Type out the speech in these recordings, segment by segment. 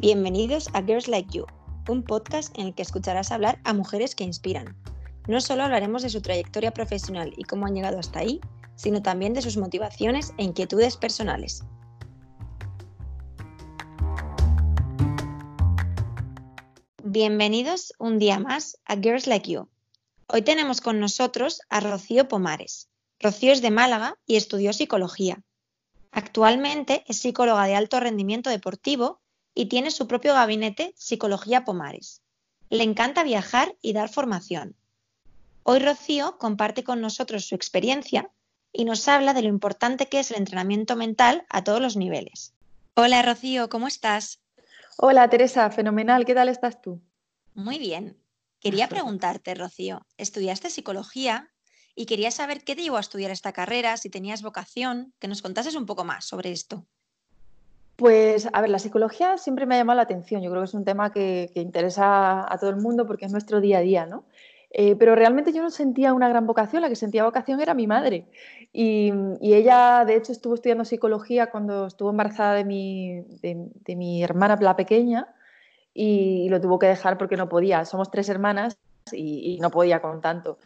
Bienvenidos a Girls Like You, un podcast en el que escucharás hablar a mujeres que inspiran. No solo hablaremos de su trayectoria profesional y cómo han llegado hasta ahí, sino también de sus motivaciones e inquietudes personales. Bienvenidos un día más a Girls Like You. Hoy tenemos con nosotros a Rocío Pomares. Rocío es de Málaga y estudió psicología. Actualmente es psicóloga de alto rendimiento deportivo y tiene su propio gabinete Psicología Pomares. Le encanta viajar y dar formación. Hoy Rocío comparte con nosotros su experiencia y nos habla de lo importante que es el entrenamiento mental a todos los niveles. Hola Rocío, ¿cómo estás? Hola Teresa, fenomenal, ¿qué tal estás tú? Muy bien. Quería preguntarte, Rocío, estudiaste psicología y quería saber qué te llevó a estudiar esta carrera, si tenías vocación, que nos contases un poco más sobre esto. Pues, a ver, la psicología siempre me ha llamado la atención. Yo creo que es un tema que, interesa a todo el mundo porque es nuestro día a día, ¿no? Eh, pero realmente yo no sentía una gran vocación, la que sentía vocación era mi madre. Y, ella, de hecho, estuvo estudiando psicología cuando estuvo embarazada de mi, de, mi hermana, la pequeña, y, lo tuvo que dejar porque no podía. Somos tres hermanas y, y no podía con tanto.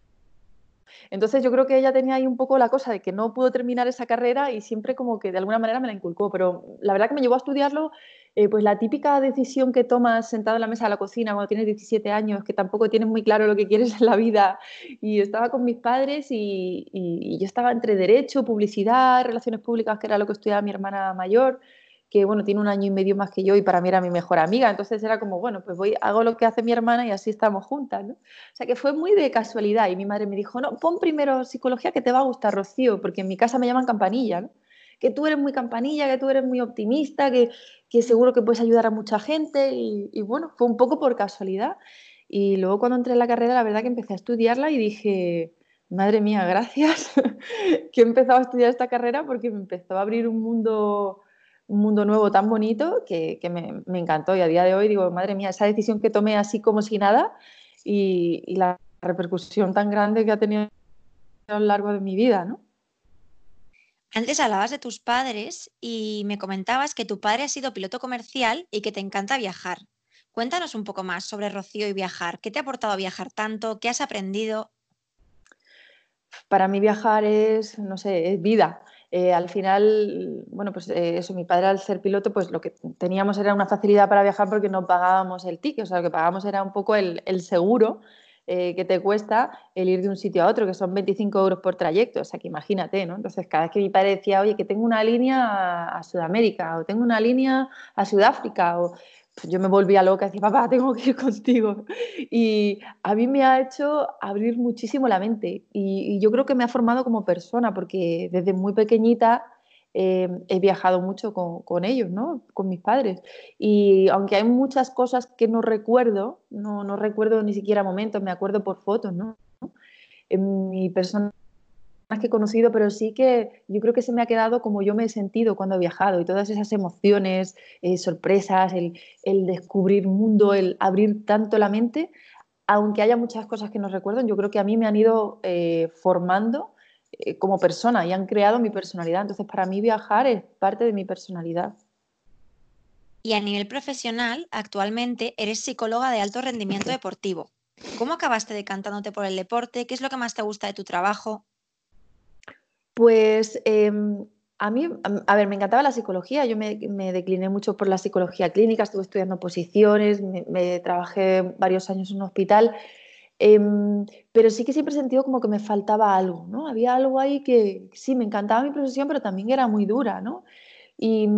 Entonces yo creo que ella tenía ahí un poco la cosa de que no pudo terminar esa carrera y siempre como que de alguna manera me la inculcó, pero la verdad que me llevó a estudiarlo, eh, pues la típica decisión que tomas sentado en la mesa de la cocina cuando tienes 17 años, que tampoco tienes muy claro lo que quieres en la vida, y estaba con mis padres y, y yo estaba entre derecho, publicidad, relaciones públicas, que era lo que estudiaba mi hermana mayor, que bueno, tiene un año y medio más que yo y para mí era mi mejor amiga. Entonces era como, bueno, pues voy, hago lo que hace mi hermana y así estamos juntas, ¿no? O sea que fue muy de casualidad y mi madre me dijo, no, pon primero psicología que te va a gustar, Rocío, porque en mi casa me llaman campanilla, ¿no? Que tú eres muy campanilla, que tú eres muy optimista, que, que seguro que puedes ayudar a mucha gente y, y bueno, fue un poco por casualidad. Y luego cuando entré en la carrera, la verdad que empecé a estudiarla y dije, madre mía, gracias que he empezado a estudiar esta carrera porque me empezó a abrir un mundo un mundo nuevo tan bonito que, me, encantó y a día de hoy digo, madre mía, esa decisión que tomé así como si nada y, la repercusión tan grande que ha tenido a lo largo de mi vida, ¿no? Antes hablabas de tus padres y me comentabas que tu padre ha sido piloto comercial y que te encanta viajar. Cuéntanos un poco más sobre Rocío y viajar. ¿Qué te ha aportado viajar tanto? ¿Qué has aprendido? Para mí viajar es, no sé, es vida. Eh, al final, bueno, pues eh, eso, mi padre al ser piloto, pues lo que teníamos era una facilidad para viajar porque no pagábamos el ticket, o sea, lo que pagábamos era un poco el, seguro eh, que te cuesta el ir de un sitio a otro, que son 25 euros por trayecto, o sea, que imagínate, ¿no? Entonces, cada vez que mi padre decía, oye, que tengo una línea a, Sudamérica, o tengo una línea a Sudáfrica, o yo me volvía loca, decía, papá, tengo que ir contigo. Y a mí me ha hecho abrir muchísimo la mente y, yo creo que me ha formado como persona, porque desde muy pequeñita eh, he viajado mucho con, ellos, ¿no? con mis padres. Y aunque hay muchas cosas que no recuerdo, no, no recuerdo ni siquiera momentos, me acuerdo por fotos, ¿no? En mi persona que he conocido, pero sí que yo creo que se me ha quedado como yo me he sentido cuando he viajado y todas esas emociones, eh, sorpresas, el, descubrir mundo, el abrir tanto la mente, aunque haya muchas cosas que no recuerdo, yo creo que a mí me han ido eh, formando eh, como persona y han creado mi personalidad. Entonces, para mí viajar es parte de mi personalidad. Y a nivel profesional, actualmente eres psicóloga de alto rendimiento deportivo. ¿Cómo acabaste decantándote por el deporte? ¿Qué es lo que más te gusta de tu trabajo? Pues em, a mí, a ver, me encantaba la psicología, yo me, decliné mucho por la psicología clínica, estuve estudiando posiciones, me, trabajé varios años en un hospital, em, pero sí que siempre he sentido como que me faltaba algo, ¿no? Había algo ahí que sí, me encantaba mi profesión, pero también era muy dura, ¿no? Y,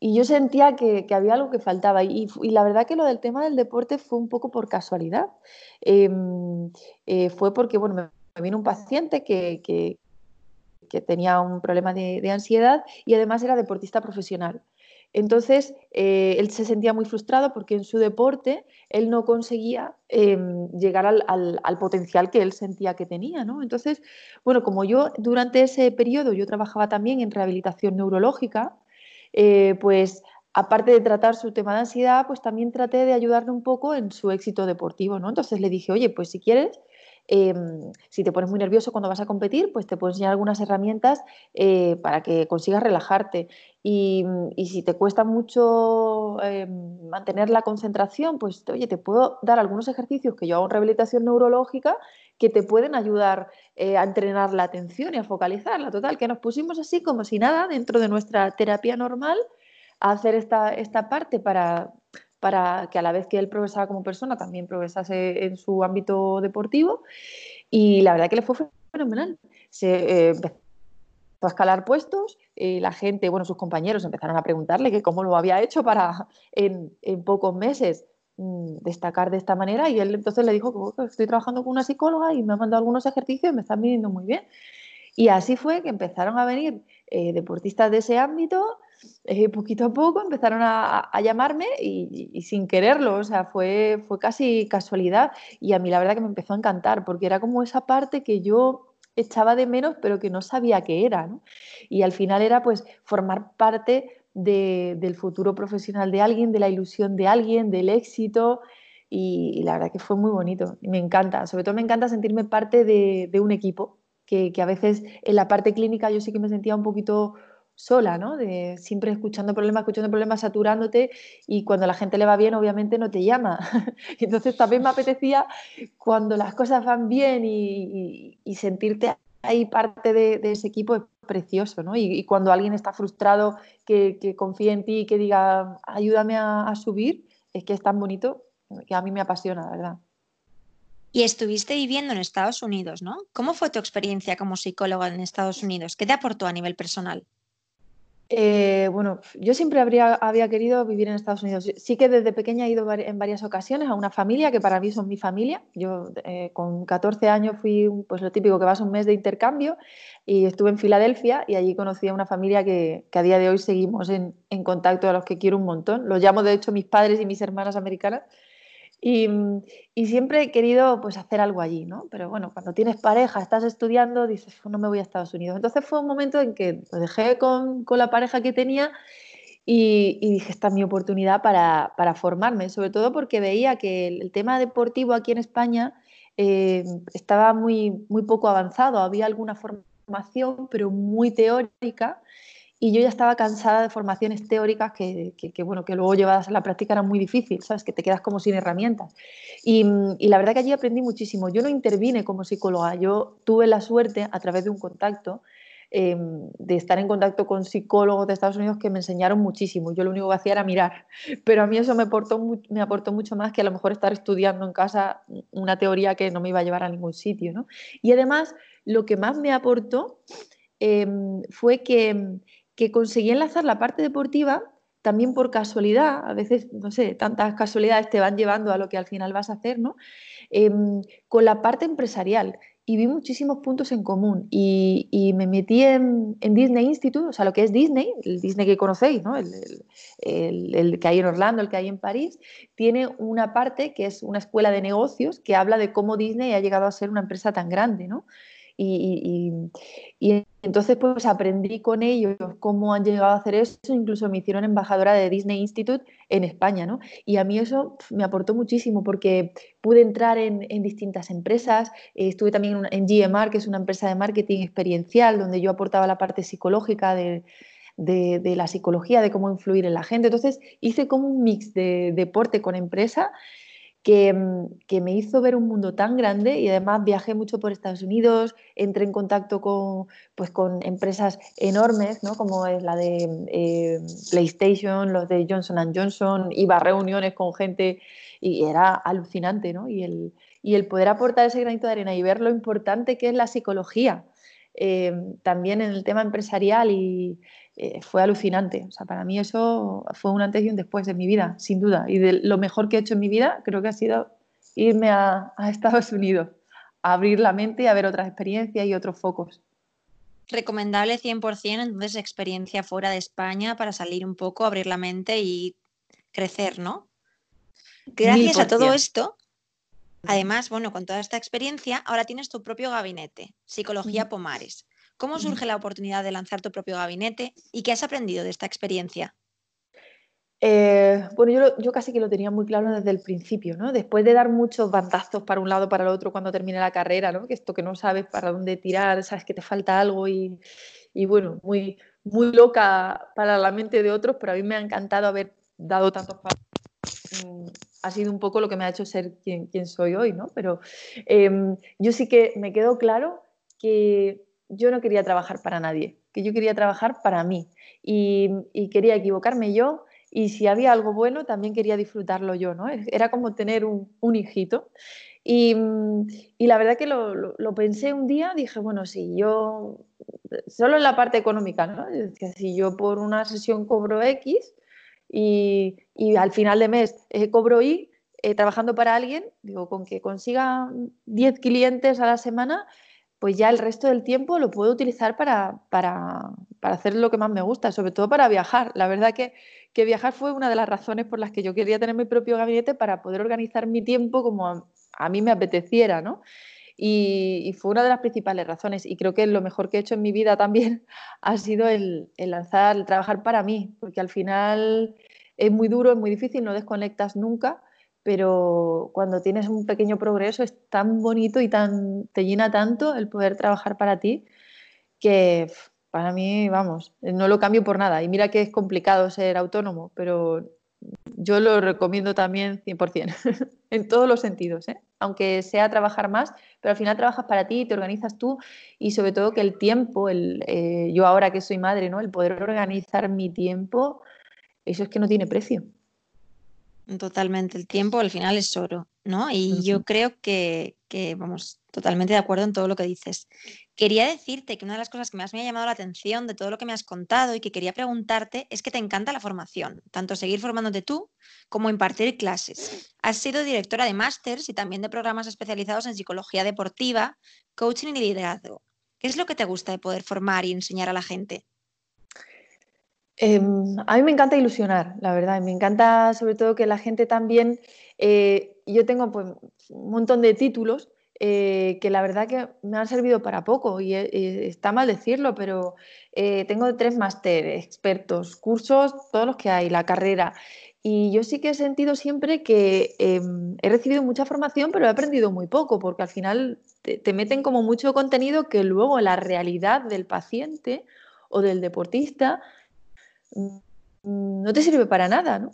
yo sentía que, había algo que faltaba. Y, la verdad que lo del tema del deporte fue un poco por casualidad. Em, eh, fue porque, bueno, me, vino un paciente que tenía un problema de, ansiedad y además era deportista profesional. Entonces, eh, él se sentía muy frustrado porque en su deporte él no conseguía em, llegar al, potencial que él sentía que tenía. ¿no? Entonces, bueno, como yo durante ese periodo yo trabajaba también en rehabilitación neurológica, eh, pues aparte de tratar su tema de ansiedad, pues también traté de ayudarle un poco en su éxito deportivo. ¿no? Entonces le dije, oye, pues si quieres, Em, si te pones muy nervioso cuando vas a competir, pues te puedo enseñar algunas herramientas eh, para que consigas relajarte. Y, si te cuesta mucho em, mantener la concentración, pues oye, te puedo dar algunos ejercicios que yo hago en rehabilitación neurológica que te pueden ayudar eh, a entrenar la atención y a focalizarla. Total, que nos pusimos así como si nada dentro de nuestra terapia normal a hacer esta, esta parte para, para que a la vez que él progresaba como persona, también progresase en su ámbito deportivo. Y la verdad que le fue fenomenal. Se eh, empezó a escalar puestos, y la gente, bueno, sus compañeros empezaron a preguntarle que cómo lo había hecho para en, pocos meses mm, destacar de esta manera y él entonces le dijo que estoy trabajando con una psicóloga y me ha mandado algunos ejercicios y me están viniendo muy bien. Y así fue que empezaron a venir eh, deportistas de ese ámbito eh, poquito a poco empezaron a, llamarme y, sin quererlo, o sea, fue, fue casi casualidad y a mí la verdad que me empezó a encantar porque era como esa parte que yo echaba de menos pero que no sabía qué era. Y al final era pues formar parte del futuro profesional de alguien, de la ilusión de alguien, del éxito y, la verdad que fue muy bonito, me encanta, sobre todo me encanta sentirme parte de, un equipo, que, que a veces en la parte clínica yo sí que me sentía un poquito sola, ¿no? De siempre escuchando problemas, escuchando problemas, saturándote y cuando la gente le va bien, obviamente no te llama. Entonces también me apetecía cuando las cosas van bien y, sentirte ahí parte de, ese equipo es precioso, ¿no? Y, cuando alguien está frustrado, que, confíe en ti y que diga, ayúdame a, subir, es que es tan bonito que a mí me apasiona, verdad. Y estuviste viviendo en Estados Unidos, ¿no? ¿Cómo fue tu experiencia como psicóloga en Estados Unidos? ¿Qué te aportó a nivel personal? Eh, bueno, yo siempre habría, había querido vivir en Estados Unidos. Sí que desde pequeña he ido en varias ocasiones a una familia que para mí son mi familia. Yo eh, con 14 años fui, pues lo típico, que vas un mes de intercambio y estuve en Filadelfia y allí conocí a una familia que, a día de hoy seguimos en, en, contacto, a los que quiero un montón. Los llamo de hecho mis padres y mis hermanas americanas y, siempre he querido pues, hacer algo allí, ¿no? Pero bueno, cuando tienes pareja, estás estudiando, dices, no me voy a Estados Unidos. Entonces fue un momento en que lo dejé con, con la pareja que tenía y, dije, esta es mi oportunidad para, para, formarme, sobre todo porque veía que el, tema deportivo aquí en España eh, estaba muy, muy poco avanzado, había alguna formación, pero muy teórica y yo ya estaba cansada de formaciones teóricas que, bueno, que luego llevadas a la práctica eran muy difícil, ¿sabes? Que te quedas como sin herramientas. Y, la verdad que allí aprendí muchísimo. Yo no intervine como psicóloga, yo tuve la suerte, a través de un contacto, em, de estar en contacto con psicólogos de Estados Unidos que me enseñaron muchísimo. Yo lo único que hacía era mirar, pero a mí eso me aportó, me aportó mucho más que a lo mejor estar estudiando en casa una teoría que no me iba a llevar a ningún sitio. ¿no? Y además, lo que más me aportó em, fue que que conseguí enlazar la parte deportiva también por casualidad, a veces, no sé, tantas casualidades te van llevando a lo que al final vas a hacer, ¿no? Em, con la parte empresarial y vi muchísimos puntos en común y, me metí en, Disney Institute, o sea, lo que es Disney, el Disney que conocéis, ¿no? El, el, que hay en Orlando, el que hay en París, tiene una parte que es una escuela de negocios que habla de cómo Disney ha llegado a ser una empresa tan grande, ¿no? Y, entonces pues aprendí con ellos cómo han llegado a hacer eso, incluso me hicieron embajadora de Disney Institute en España, ¿no? Y a mí eso me aportó muchísimo porque pude entrar en, distintas empresas, eh, estuve también en, GMR, que es una empresa de marketing experiencial, donde yo aportaba la parte psicológica de, de la psicología, de cómo influir en la gente. Entonces hice como un mix de deporte con empresa Que, me hizo ver un mundo tan grande y además viajé mucho por Estados Unidos, entré en contacto con, pues, con empresas enormes, ¿no? como es la de eh, PlayStation, los de Johnson Johnson, iba a reuniones con gente y era alucinante, ¿no? Y el, y el poder aportar ese granito de arena y ver lo importante que es la psicología, eh, también en el tema empresarial y, eh, fue alucinante. O sea, para mí eso fue un antes y un después de mi vida, sin duda. Y de lo mejor que he hecho en mi vida creo que ha sido irme a, Estados Unidos, a abrir la mente y a ver otras experiencias y otros focos. Recomendable 100% entonces experiencia fuera de España para salir un poco, abrir la mente y crecer, ¿no? Gracias a todo esto, además, bueno, con toda esta experiencia, ahora tienes tu propio gabinete, Psicología Pomares. ¿Cómo surge la oportunidad de lanzar tu propio gabinete y qué has aprendido de esta experiencia? Eh, bueno, yo, casi que lo tenía muy claro desde el principio, ¿no? Después de dar muchos bandazos para un lado, para el otro cuando terminé la carrera, ¿no? Que esto que no sabes para dónde tirar, sabes que te falta algo y, bueno, muy, muy loca para la mente de otros, pero a mí me ha encantado haber dado tantos pasos. Mm, ha sido un poco lo que me ha hecho ser quien, soy hoy, ¿no? Pero em, yo sí que me quedó claro que yo no quería trabajar para nadie, que yo quería trabajar para mí y, y quería equivocarme yo y si había algo bueno, también quería disfrutarlo yo, ¿no? Era como tener un, hijito. Y, la verdad que lo, pensé un día, dije, bueno, si yo, solo en la parte económica, ¿no? si yo por una sesión cobro X y, al final de mes eh, cobro Y, eh, trabajando para alguien, digo, con que consiga 10 clientes a la semana, pues ya el resto del tiempo lo puedo utilizar para, para, para, hacer lo que más me gusta, sobre todo para viajar. La verdad que, que, viajar fue una de las razones por las que yo quería tener mi propio gabinete para poder organizar mi tiempo como a, mí me apeteciera, ¿no? Y, fue una de las principales razones. Y creo que lo mejor que he hecho en mi vida también ha sido el, el lanzar, el trabajar para mí, porque al final es muy duro, es muy difícil, no desconectas nunca pero cuando tienes un pequeño progreso es tan bonito y tan, te llena tanto el poder trabajar para ti que para mí, vamos, no lo cambio por nada. Y mira que es complicado ser autónomo, pero yo lo recomiendo también 100%, en todos los sentidos, ¿eh? aunque sea trabajar más, pero al final trabajas para ti, te organizas tú y sobre todo que el tiempo, el, eh, yo ahora que soy madre, ¿no? el poder organizar mi tiempo, eso es que no tiene precio. Totalmente, el tiempo al final es oro, ¿no? Y yo creo que, vamos, totalmente de acuerdo en todo lo que dices. Quería decirte que una de las cosas que más me ha llamado la atención de todo lo que me has contado y que quería preguntarte es que te encanta la formación, tanto seguir formándote tú como impartir clases. Has sido directora de másters y también de programas especializados en psicología deportiva, coaching y liderazgo. ¿Qué es lo que te gusta de poder formar y enseñar a la gente? Em, a mí me encanta ilusionar, la verdad. Me encanta sobre todo que la gente también... Eh, yo tengo pues, un montón de títulos eh, que la verdad que me han servido para poco y, eh, está mal decirlo, pero tengo tres máster, expertos, cursos, todos los que hay, la carrera. Y yo sí que he sentido siempre que em, he recibido mucha formación, pero he aprendido muy poco, porque al final te meten como mucho contenido que luego la realidad del paciente o del deportista no te sirve para nada, ¿no?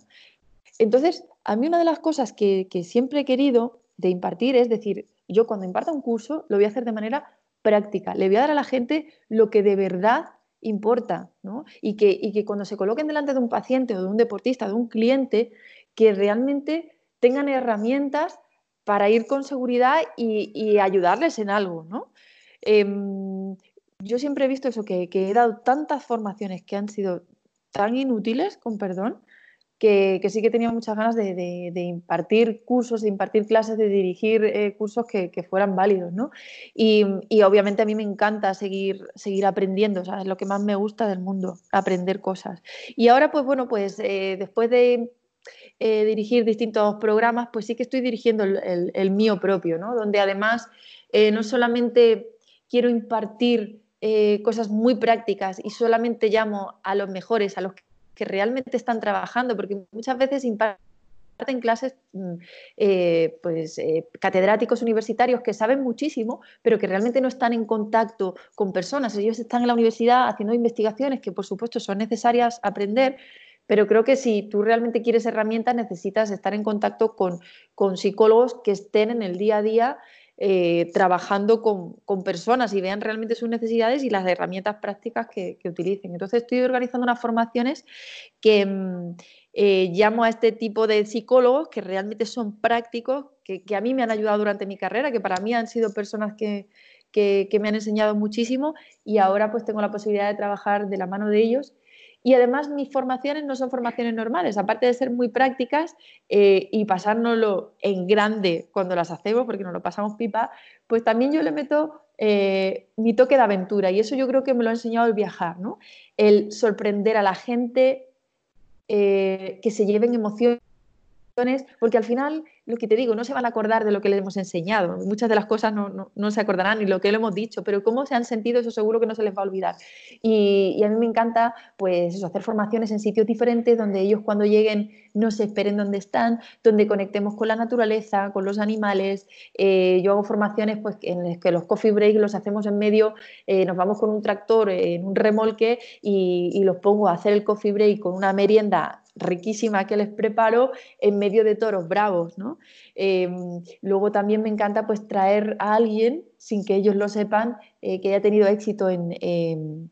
Entonces, a mí una de las cosas que, siempre he querido de impartir es decir, yo cuando imparta un curso lo voy a hacer de manera práctica, le voy a dar a la gente lo que de verdad importa, ¿no? Y que, que cuando se coloquen delante de un paciente o de un deportista, de un cliente, que realmente tengan herramientas para ir con seguridad y, ayudarles en algo, ¿no? Em, yo siempre he visto eso, que, he dado tantas formaciones que han sido tan inútiles, con perdón, que, sí que tenía muchas ganas de, impartir cursos, de impartir clases, de dirigir eh, cursos que, fueran válidos, ¿no? Y, obviamente a mí me encanta seguir, seguir aprendiendo, es lo que más me gusta del mundo, aprender cosas. Y ahora, pues bueno, pues eh, después de eh, dirigir distintos programas, pues sí que estoy dirigiendo el, el mío propio, ¿no? Donde además no solamente quiero impartir eh, cosas muy prácticas y solamente llamo a los mejores, a los que realmente están trabajando, porque muchas veces imparten clases mm, eh, pues, eh, catedráticos universitarios que saben muchísimo, pero que realmente no están en contacto con personas. Ellos están en la universidad haciendo investigaciones que, por supuesto, son necesarias aprender, pero creo que si tú realmente quieres herramientas, necesitas estar en contacto con, con psicólogos que estén en el día a día eh, trabajando con, personas y vean realmente sus necesidades y las herramientas prácticas que, utilicen. Entonces estoy organizando unas formaciones que mm, eh, llamo a este tipo de psicólogos que realmente son prácticos, que, a mí me han ayudado durante mi carrera, que para mí han sido personas que, que, me han enseñado muchísimo y ahora pues tengo la posibilidad de trabajar de la mano de ellos y además mis formaciones no son formaciones normales, aparte de ser muy prácticas eh, y pasárnoslo en grande cuando las hacemos, porque nos lo pasamos pipa, pues también yo le meto eh, mi toque de aventura y eso yo creo que me lo ha enseñado el viajar, ¿no? El sorprender a la gente, eh, que se lleven emociones, porque al final lo que te digo, no se van a acordar de lo que les hemos enseñado. Muchas de las cosas no, se acordarán ni lo que le hemos dicho, pero cómo se han sentido, eso seguro que no se les va a olvidar. Y, a mí me encanta, pues, hacer formaciones en sitios diferentes donde ellos cuando lleguen no se esperen donde están, donde conectemos con la naturaleza, con los animales. Eh, yo hago formaciones pues, en las que los coffee breaks los hacemos en medio, eh, nos vamos con un tractor en un remolque y, y los pongo a hacer el coffee break con una merienda riquísima que les preparo en medio de toros bravos, ¿no? Em, luego también me encanta pues traer a alguien, sin que ellos lo sepan, eh, que haya tenido éxito en, em,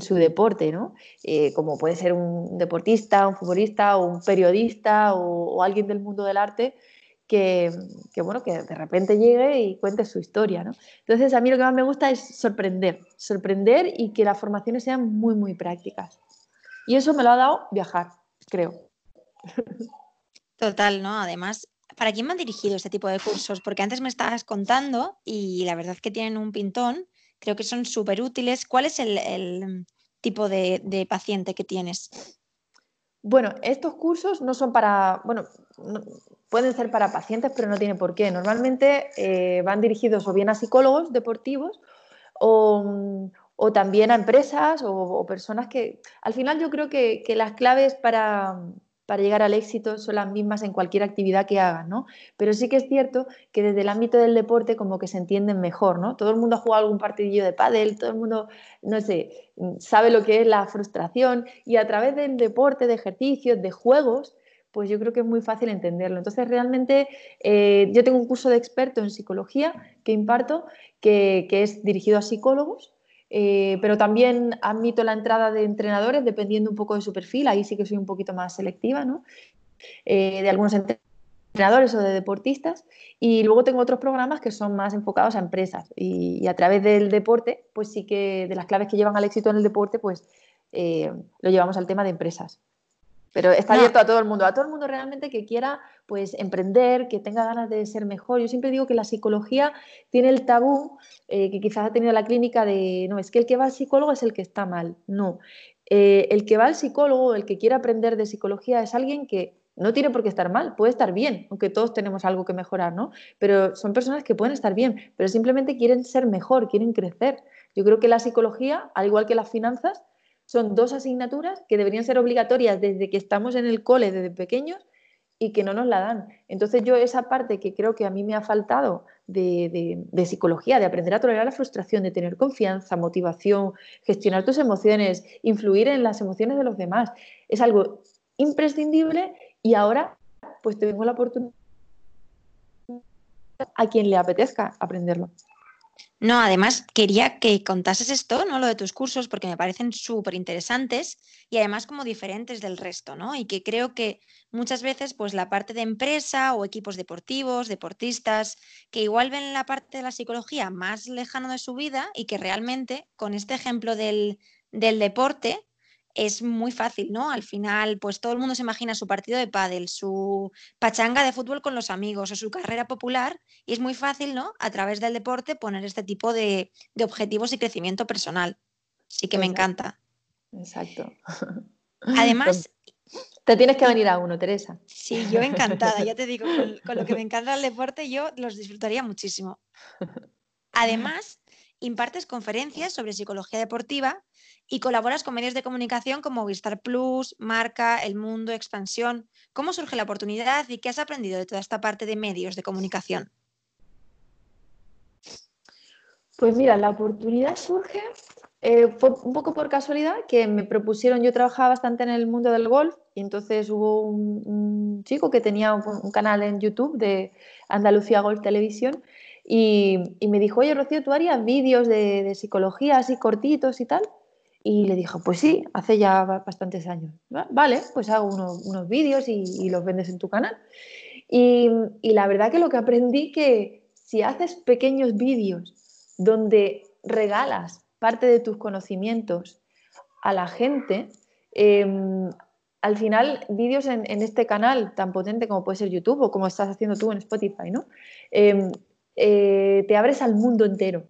su deporte, ¿no? Eh, como puede ser un deportista, un futbolista o un periodista o, alguien del mundo del arte que, bueno, que de repente llegue y cuente su historia, ¿no? Entonces, a mí lo que más me gusta es sorprender, sorprender y que las formaciones sean muy, muy prácticas. Y eso me lo ha dado viajar creo. Total, ¿no? Además, ¿para quién me han dirigido este tipo de cursos? Porque antes me estabas contando y la verdad es que tienen un pintón, creo que son súper útiles. ¿Cuál es el, tipo de, paciente que tienes? Bueno, estos cursos no son para, bueno, pueden ser para pacientes, pero no tiene por qué. Normalmente eh, van dirigidos o bien a psicólogos deportivos o también a empresas o, personas que al final yo creo que, las claves para, llegar al éxito son las mismas en cualquier actividad que hagan, ¿no? Pero sí que es cierto que desde el ámbito del deporte como que se entienden mejor, ¿no? Todo el mundo ha jugado algún partidillo de pádel, todo el mundo, no sé, sabe lo que es la frustración y a través del deporte, de ejercicios, de juegos, pues yo creo que es muy fácil entenderlo. Entonces, realmente eh, yo tengo un curso de experto en psicología que imparto, que es dirigido a psicólogos eh, pero también admito la entrada de entrenadores dependiendo un poco de su perfil, ahí sí que soy un poquito más selectiva, ¿no? Eh, de algunos entrenadores o de deportistas. Y luego tengo otros programas que son más enfocados a empresas y, a través del deporte, pues sí que de las claves que llevan al éxito en el deporte, pues eh, lo llevamos al tema de empresas. Pero está abierto a todo el mundo, a todo el mundo realmente que quiera pues emprender, que tenga ganas de ser mejor. Yo siempre digo que la psicología tiene el tabú eh, que quizás ha tenido la clínica de, no, es que el que va al psicólogo es el que está mal. No, eh, el que va al psicólogo, el que quiere aprender de psicología es alguien que no tiene por qué estar mal, puede estar bien, aunque todos tenemos algo que mejorar, ¿no? Pero son personas que pueden estar bien, pero simplemente quieren ser mejor, quieren crecer. Yo creo que la psicología, al igual que las finanzas, son dos asignaturas que deberían ser obligatorias desde que estamos en el cole, desde pequeños, y que no nos la dan. Entonces yo esa parte que creo que a mí me ha faltado de, psicología, de aprender a tolerar la frustración, de tener confianza, motivación, gestionar tus emociones, influir en las emociones de los demás, es algo imprescindible y ahora pues tengo la oportunidad a quien le apetezca aprenderlo. No, además quería que contases esto, ¿no? Lo de tus cursos, porque me parecen súper interesantes y además como diferentes del resto, ¿no? Y que creo que muchas veces, pues la parte de empresa o equipos deportivos, deportistas, que igual ven la parte de la psicología más lejano de su vida y que realmente con este ejemplo del, del deporte, es muy fácil, ¿no? Al final, pues todo el mundo se imagina su partido de pádel, su pachanga de fútbol con los amigos o su carrera popular y es muy fácil, ¿no? A través del deporte poner este tipo de, objetivos y crecimiento personal. Sí que me encanta. Exacto. Además... Te tienes que venir a uno, Teresa. Sí, yo encantada, ya te digo, con, con lo que me encanta el deporte yo los disfrutaría muchísimo. Además, impartes conferencias sobre psicología deportiva y colaboras con medios de comunicación como Vistar Plus, Marca, El Mundo, Expansión. ¿Cómo surge la oportunidad y qué has aprendido de toda esta parte de medios de comunicación? Pues mira, la oportunidad surge eh, un poco por casualidad que me propusieron, yo trabajaba bastante en el mundo del golf y entonces hubo un, chico que tenía un, canal en YouTube de Andalucía Golf Televisión y, me dijo, oye Rocío, ¿tú harías vídeos de, psicología así cortitos y tal? Y le dijo, pues sí, hace ya bastantes años. Vale, pues hago unos, vídeos y, los vendes en tu canal. Y, la verdad que lo que aprendí que si haces pequeños vídeos donde regalas parte de tus conocimientos a la gente, em, al final vídeos en, este canal tan potente como puede ser YouTube o como estás haciendo tú en Spotify, ¿no? Em, eh, te abres al mundo entero.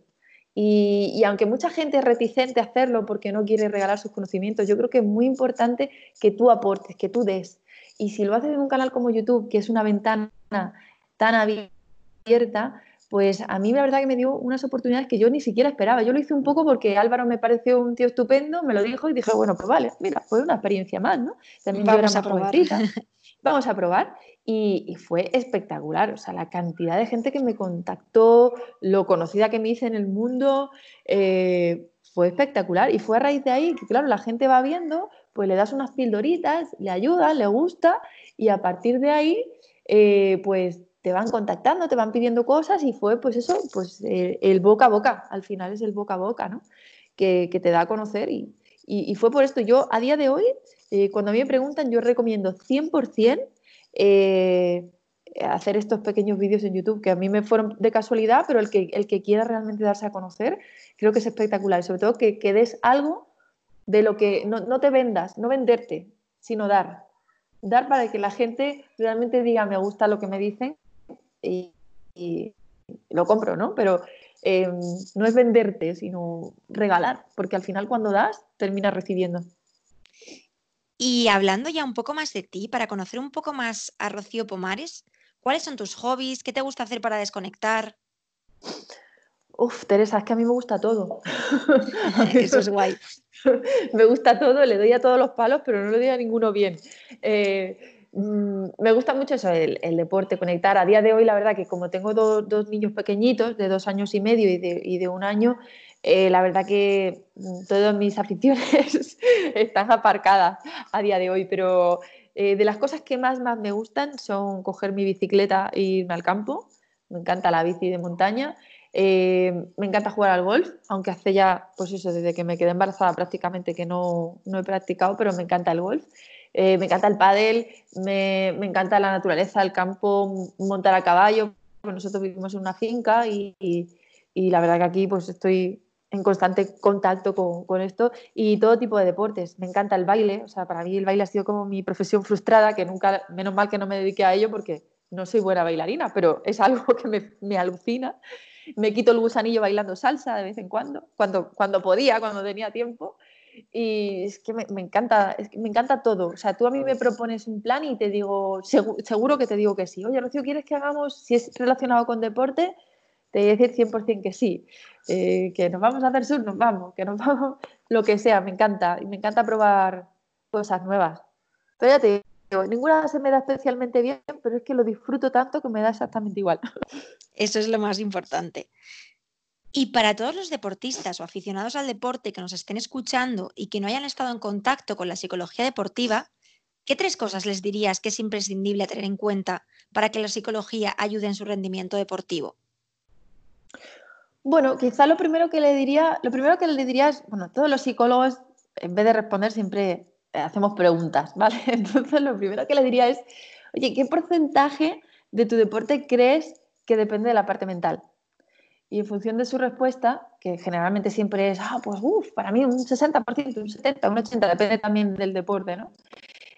Y, aunque mucha gente es reticente a hacerlo porque no quiere regalar sus conocimientos, yo creo que es muy importante que tú aportes, que tú des. Y si lo haces en un canal como YouTube, que es una ventana tan abierta, pues a mí la verdad que me dio unas oportunidades que yo ni siquiera esperaba. Yo lo hice un poco porque Álvaro me pareció un tío estupendo, me lo dijo y dije, bueno, pues vale, mira, fue una experiencia más, ¿no? También Vamos a probar. Vamos a probar. Y, fue espectacular, o sea, la cantidad de gente que me contactó, lo conocida que me hice en el mundo, eh, fue espectacular. Y fue a raíz de ahí que, claro, la gente va viendo, pues le das unas pildoritas, le ayuda, le gusta, y a partir de ahí, eh, pues te van contactando, te van pidiendo cosas y fue pues eso, pues eh, el boca a boca, al final es el boca a boca, ¿no? Que, te da a conocer y, fue por esto. Yo a día de hoy, cuando a mí me preguntan, yo recomiendo 100% eh, hacer estos pequeños vídeos en YouTube, que a mí me fueron de casualidad, pero el que, el que quiera realmente darse a conocer, creo que es espectacular. Sobre todo que, que des algo de lo que no, no te vendas, no venderte, sino dar. Dar para que la gente realmente diga, me gusta lo que me dicen y, lo compro, ¿no? Pero eh, no es venderte, sino regalar, porque al final cuando das, terminas recibiendo. Y hablando ya un poco más de ti, para conocer un poco más a Rocío Pomares, ¿cuáles son tus hobbies? ¿Qué te gusta hacer para desconectar? Uf, Teresa, es que a mí me gusta todo. Eso es guay. me gusta todo, le doy a todos los palos, pero no le doy a ninguno bien. Eh, Mm, me gusta mucho eso, el, deporte, conectar. A día de hoy, la verdad que como tengo dos niños pequeñitos, de dos años y medio y de, un año, eh, la verdad que mm, todas mis aficiones están aparcadas a día de hoy, pero eh, de las cosas que más, más me gustan son coger mi bicicleta e irme al campo. Me encanta la bici de montaña. Eh, me encanta jugar al golf, aunque hace ya, pues eso, desde que me quedé embarazada prácticamente que no, no he practicado, pero me encanta el golf. Eh, me encanta el pádel, me, encanta la naturaleza, el campo, montar a caballo. Nosotros vivimos en una finca y, la verdad que aquí pues estoy en constante contacto con, esto y todo tipo de deportes. Me encanta el baile, o sea, para mí el baile ha sido como mi profesión frustrada, que nunca, menos mal que no me dediqué a ello porque no soy buena bailarina, pero es algo que me, me alucina. Me quito el gusanillo bailando salsa de vez en cuando, cuando, cuando podía, cuando tenía tiempo. Y es que me, encanta, me encanta todo. O sea, tú a mí me propones un plan y te digo, seguro, que te digo que sí. Oye, Rocío, ¿quieres que hagamos, si es relacionado con deporte? A decir 100% que sí. Eh, que nos vamos a hacer sur, nos vamos. Que nos vamos, lo que sea, me encanta. Y me encanta probar cosas nuevas. Pero ya te digo, ninguna se me da especialmente bien, pero es que lo disfruto tanto que me da exactamente igual. Eso es lo más importante. Y para todos los deportistas o aficionados al deporte que nos estén escuchando y que no hayan estado en contacto con la psicología deportiva, ¿qué tres cosas les dirías que es imprescindible tener en cuenta para que la psicología ayude en su rendimiento deportivo? Bueno, quizá lo primero que le diría, lo primero que le diría es, bueno, todos los psicólogos, en vez de responder, siempre hacemos preguntas, ¿vale? Entonces, lo primero que le diría es, oye, ¿qué porcentaje de tu deporte crees que depende de la parte mental? y en función de su respuesta, que generalmente siempre es, ah, pues uff, para mí un 60%, un 70%, un 80%, depende también del deporte, ¿no?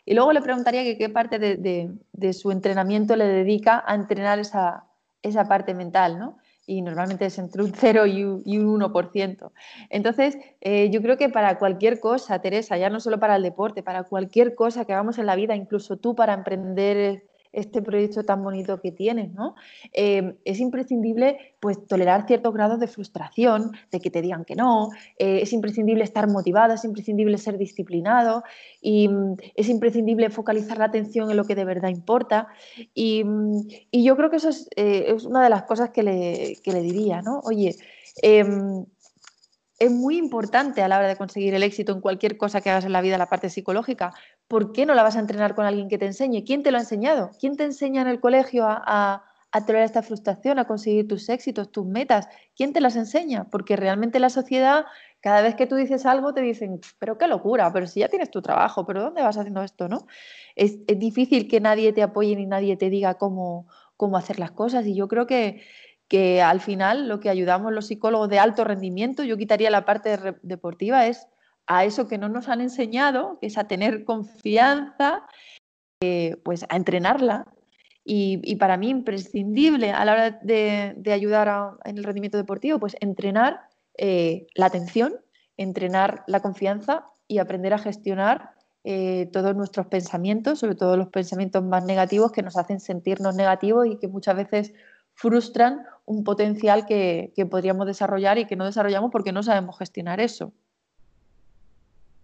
Y luego le preguntaría qué parte de, su entrenamiento le dedica a entrenar esa, esa, parte mental, ¿no? Y normalmente es entre un 0 y un, 1%. Entonces, eh, yo creo que para cualquier cosa, Teresa, ya no solo para el deporte, para cualquier cosa que hagamos en la vida, incluso tú para emprender este proyecto tan bonito que tienes, ¿no? Eh, es imprescindible pues tolerar ciertos grados de frustración, de que te digan que no, eh, es imprescindible estar motivado, es imprescindible ser disciplinado y mm, es imprescindible focalizar la atención en lo que de verdad importa y, mm, yo creo que eso eh, es, una de las cosas que le, que le diría, ¿no? Oye, em, es muy importante a la hora de conseguir el éxito en cualquier cosa que hagas en la vida, la parte psicológica. ¿Por qué no la vas a entrenar con alguien que te enseñe? ¿Quién te lo ha enseñado? ¿Quién te enseña en el colegio a, a, tolerar esta frustración, a conseguir tus éxitos, tus metas? ¿Quién te las enseña? Porque realmente la sociedad, cada vez que tú dices algo, te dicen, pero qué locura, pero si ya tienes tu trabajo, pero ¿dónde vas haciendo esto? ¿no? Es, es difícil que nadie te apoye ni nadie te diga cómo, cómo hacer las cosas. Y yo creo que que al final lo que ayudamos los psicólogos de alto rendimiento, yo quitaría la parte deportiva, es a eso que no nos han enseñado, que es a tener confianza, eh, pues a entrenarla. Y, para mí imprescindible a la hora de, ayudar en el rendimiento deportivo, pues entrenar eh, la atención, entrenar la confianza y aprender a gestionar eh, todos nuestros pensamientos, sobre todo los pensamientos más negativos que nos hacen sentirnos negativos y que muchas veces frustran un potencial que, que podríamos desarrollar y que no desarrollamos porque no sabemos gestionar eso.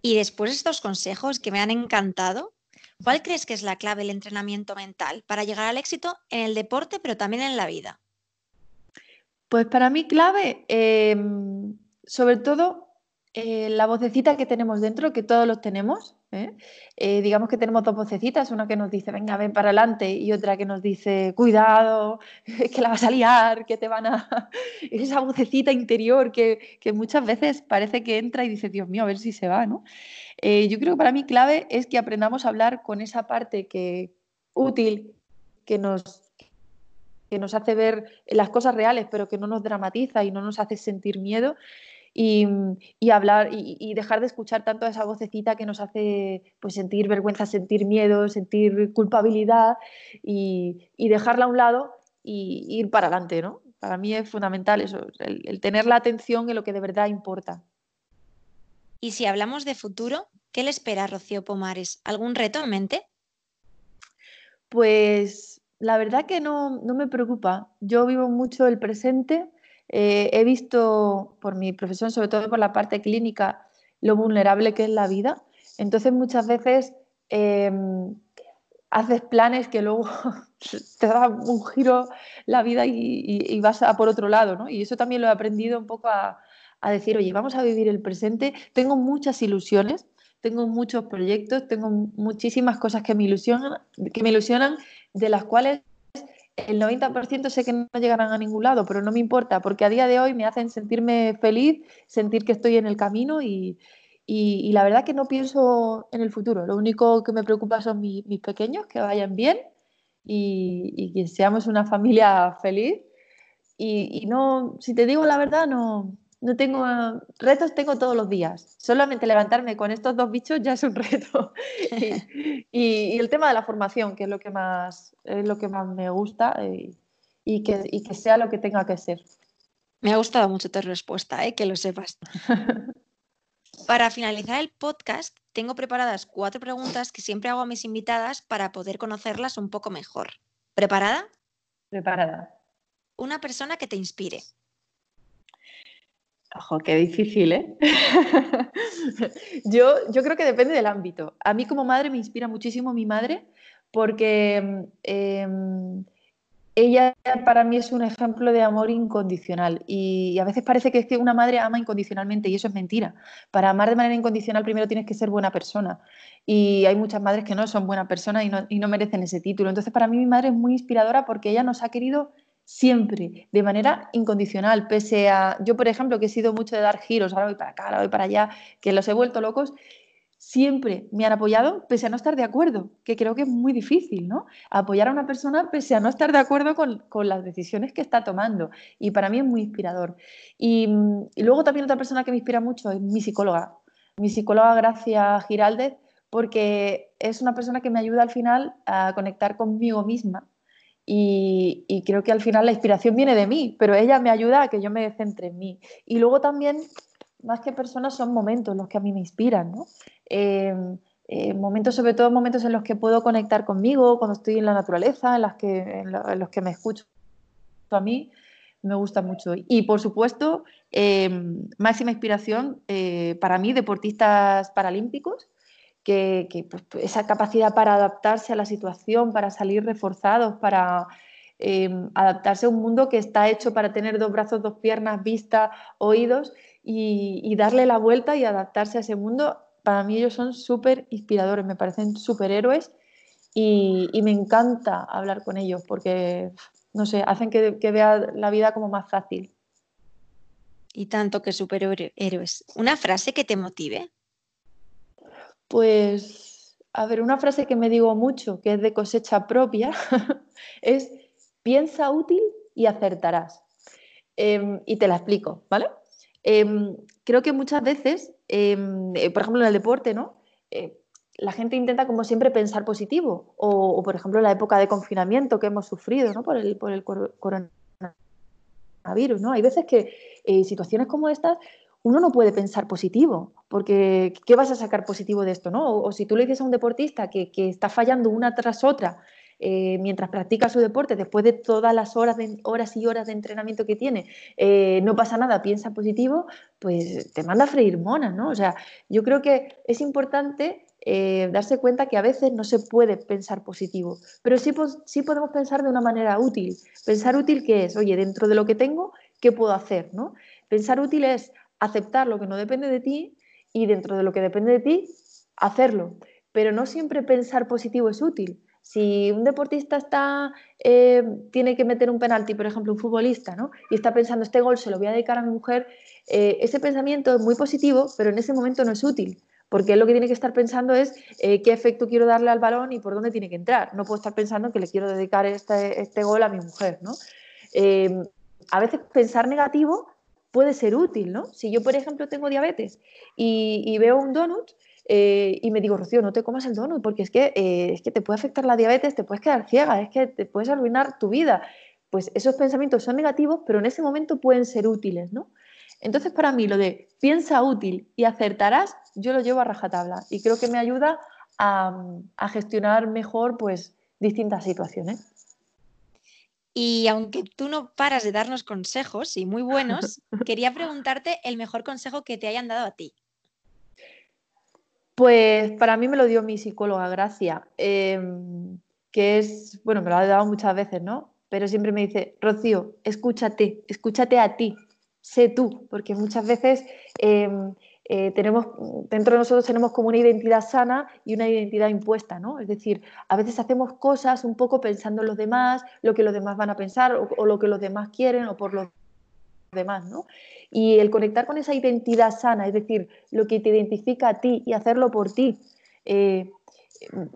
Y después de estos consejos que me han encantado, ¿cuál crees que es la clave del entrenamiento mental para llegar al éxito en el deporte, pero también en la vida? Pues para mí clave, em, sobre todo eh, la vocecita que tenemos dentro, que todos los tenemos. ¿Eh? Eh, digamos que tenemos dos vocecitas, una que nos dice, venga, ven para adelante, y otra que nos dice, cuidado, que la vas a liar, que te van a... Esa vocecita interior que, que, muchas veces parece que entra y dice, Dios mío, a ver si se va, ¿no? yo creo que para mí clave es que aprendamos a hablar con esa parte que útil, que nos, que nos hace ver las cosas reales, pero que no nos dramatiza y no nos hace sentir miedo y, hablar y, dejar de escuchar tanto a esa vocecita que nos hace pues, sentir vergüenza, sentir miedo, sentir culpabilidad y, dejarla a un lado y ir para adelante, ¿no? Para mí es fundamental eso, el, tener la atención en lo que de verdad importa. Y si hablamos de futuro, ¿qué le espera a Rocío Pomares? ¿Algún reto en mente? Pues la verdad que no, no me preocupa. Yo vivo mucho el presente eh, he visto por mi profesión, sobre todo por la parte clínica, lo vulnerable que es la vida. Entonces muchas veces em, haces planes que luego te da un giro la vida y, vas a por otro lado, ¿no? Y eso también lo he aprendido un poco a, a decir, oye, vamos a vivir el presente. Tengo muchas ilusiones, tengo muchos proyectos, tengo muchísimas cosas que me ilusionan, que me ilusionan de las cuales el 90% sé que no llegarán a ningún lado, pero no me importa, porque a día de hoy me hacen sentirme feliz, sentir que estoy en el camino y, la verdad que no pienso en el futuro. Lo único que me preocupa son mis, pequeños, que vayan bien y, que seamos una familia feliz. Y, no, si te digo la verdad, no, no tengo retos, tengo todos los días. Solamente levantarme con estos dos bichos ya es un reto. y, el tema de la formación, que es lo que más, es lo que más me gusta eh, y, que, que, sea lo que tenga que ser. Me ha gustado mucho tu respuesta, ¿eh? que lo sepas. para finalizar el podcast, tengo preparadas cuatro preguntas que siempre hago a mis invitadas para poder conocerlas un poco mejor. ¿Preparada? Preparada. Una persona que te inspire. Ojo, qué difícil, ¿eh? yo, yo creo que depende del ámbito. A mí como madre me inspira muchísimo mi madre porque em, ella para mí es un ejemplo de amor incondicional y a veces parece que es que una madre ama incondicionalmente y eso es mentira. Para amar de manera incondicional primero tienes que ser buena persona y hay muchas madres que no son y no, y no merecen ese título. Entonces para mí mi madre es muy inspiradora porque ella nos ha querido siempre, de manera incondicional, pese a, yo por ejemplo, que he sido mucho de dar giros, ahora voy para acá, ahora voy para allá, que los he vuelto locos, siempre me han apoyado pese a no estar de acuerdo, que creo que es muy difícil, ¿no? Apoyar a una persona pese a no estar de acuerdo con, las decisiones que está tomando. Y para mí es muy inspirador. Y, y, luego también otra persona que me inspira mucho es mi psicóloga, mi psicóloga Gracia Giraldez, porque es una persona que me ayuda al final a conectar conmigo misma y, creo que al final la inspiración viene de mí, pero ella me ayuda a que yo me centre en mí. Y luego también, más que personas, son momentos los que a mí me inspiran, ¿no? Em, eh, momentos, sobre todo momentos en los que puedo conectar conmigo, cuando estoy en la naturaleza, en, las que, en, los que me escucho a mí, me gusta mucho. Y por supuesto, em, máxima inspiración eh, para mí, deportistas paralímpicos, que, pues, esa capacidad para adaptarse a la situación, para salir reforzados, para em, adaptarse a un mundo que está hecho para tener dos brazos, dos piernas, vista, oídos y, darle la vuelta y adaptarse a ese mundo. Para mí ellos son súper inspiradores, me parecen superhéroes y, y, me encanta hablar con ellos porque, no sé, hacen que, que vea la vida como más fácil. Y tanto que superhéroes. ¿Una frase que te motive? Pues, a ver, una frase que me digo mucho, que es de cosecha propia, es piensa útil y acertarás. Em, y te la explico, ¿vale? Em, creo que muchas veces, em, eh, por ejemplo, en el deporte, ¿no? Eh, la gente intenta, como siempre, pensar positivo. O, por ejemplo, la época de confinamiento que hemos sufrido, ¿no? Por el, por el coronavirus, ¿no? Hay veces que eh, situaciones como estas uno no puede pensar positivo, porque ¿qué vas a sacar positivo de esto? ¿no? O, si tú le dices a un deportista que, está fallando una tras otra eh, mientras practica su deporte, después de todas las horas, horas y horas de entrenamiento que tiene, eh, no pasa nada, piensa positivo, pues te manda a freír monas, ¿no? O sea, yo creo que es importante eh, darse cuenta que a veces no se puede pensar positivo, pero sí, sí podemos pensar de una manera útil. Pensar útil que es, oye, dentro de lo que tengo, ¿qué puedo hacer? ¿no? Pensar útil es aceptar lo que no depende de ti y dentro de lo que depende de ti, hacerlo. Pero no siempre pensar positivo es útil. Si un deportista está, eh, tiene que meter un penalti, por ejemplo, un futbolista, ¿no? y está pensando, este gol se lo voy a dedicar a mi mujer, eh, ese pensamiento es muy positivo, pero en ese momento no es útil, porque él lo que tiene que estar pensando es eh, qué efecto quiero darle al balón y por dónde tiene que entrar. No puedo estar pensando que le quiero dedicar este, este gol a mi mujer. ¿no? a veces pensar negativo puede ser útil, ¿no? Si yo, por ejemplo, tengo diabetes y, veo un donut eh, y me digo, Rocío, no te comas el donut porque es que, eh, es que te puede afectar la diabetes, te puedes quedar ciega, es que te puedes arruinar tu vida. Pues esos pensamientos son negativos, pero en ese momento pueden ser útiles, ¿no? Entonces, para mí, lo de piensa útil y acertarás, yo lo llevo a rajatabla y creo que me ayuda a, a gestionar mejor pues, distintas situaciones. Y aunque tú no paras de darnos consejos y muy buenos, quería preguntarte el mejor consejo que te hayan dado a ti. Pues para mí me lo dio mi psicóloga Gracia, em, que es, bueno, me lo ha dado muchas veces, ¿no? Pero siempre me dice, Rocío, escúchate, escúchate a ti, sé tú, porque muchas veces em, eh, tenemos, dentro de nosotros tenemos como una identidad sana y una identidad impuesta, ¿no? Es decir, a veces hacemos cosas un poco pensando en los demás, lo que los demás van a pensar o, lo que los demás quieren o por los demás, ¿no? Y el conectar con esa identidad sana, es decir, lo que te identifica a ti y hacerlo por ti. Eh,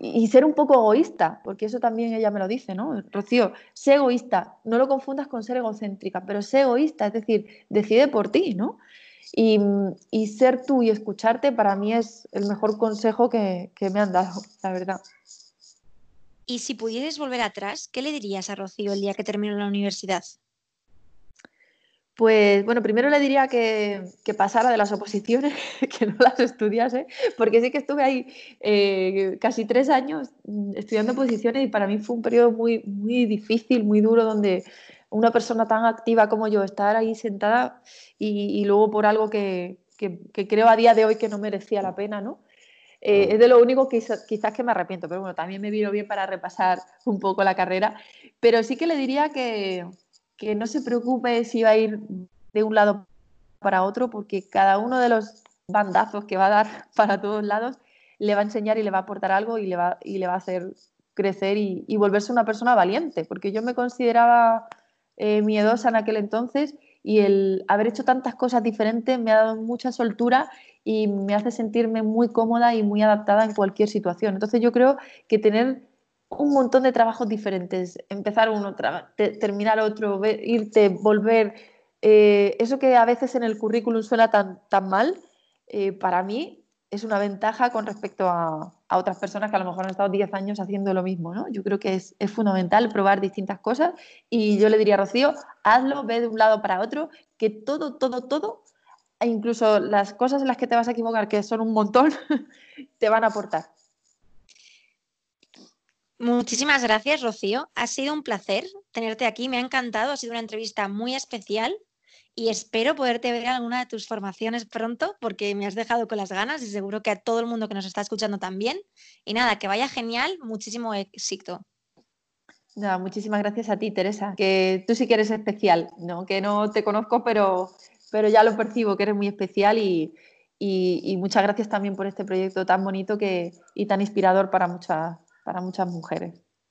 y ser un poco egoísta, porque eso también ella me lo dice, ¿no? Rocío, sé egoísta, no lo confundas con ser egocéntrica, pero sé egoísta, es decir, decide por ti, ¿no? Y, ser tú y escucharte para mí es el mejor consejo que, me han dado, la verdad. Y si pudieras volver atrás, ¿qué le dirías a Rocío el día que terminó la universidad? Pues bueno, primero le diría que, pasara de las oposiciones, que no las estudiase, porque sí que estuve ahí eh, casi tres años estudiando oposiciones y para mí fue un periodo muy, muy difícil, muy duro, donde una persona tan activa como yo, estar ahí sentada y, luego por algo que, creo a día de hoy que no merecía la pena, ¿no? Eh, es de lo único que quizás que me arrepiento, pero bueno, también me vino bien para repasar un poco la carrera. Pero sí que le diría que, que no se preocupe si va a ir de un lado para otro, porque cada uno de los bandazos que va a dar para todos lados le va a enseñar y le va a aportar algo y le va, y le va a hacer crecer y, y volverse una persona valiente, porque yo me consideraba eh, miedosa en aquel entonces y el haber hecho tantas cosas diferentes me ha dado mucha soltura y me hace sentirme muy cómoda y muy adaptada en cualquier situación. Entonces yo creo que tener un montón de trabajos diferentes, empezar uno, terminar otro, irte, volver, eh, eso que a veces en el currículum suena tan, tan mal, eh, para mí es una ventaja con respecto a, otras personas que a lo mejor han estado 10 años haciendo lo mismo, ¿no? Yo creo que es, fundamental probar distintas cosas y yo le diría a Rocío, hazlo, ve de un lado para otro, que todo, todo, todo, e incluso las cosas en las que te vas a equivocar, que son un montón, te van a aportar. Muchísimas gracias, Rocío. Ha sido un placer tenerte aquí, me ha encantado, ha sido una entrevista muy especial y espero poderte ver en alguna de tus formaciones pronto porque me has dejado con las ganas y seguro que a todo el mundo que nos está escuchando también. Y nada, que vaya genial, muchísimo éxito. muchísimas gracias a ti, Teresa, que tú sí que eres especial, ¿no? que no te conozco, pero, pero ya lo percibo, que eres muy especial y, y, muchas gracias también por este proyecto tan bonito que, y tan inspirador para muchas, para muchas mujeres.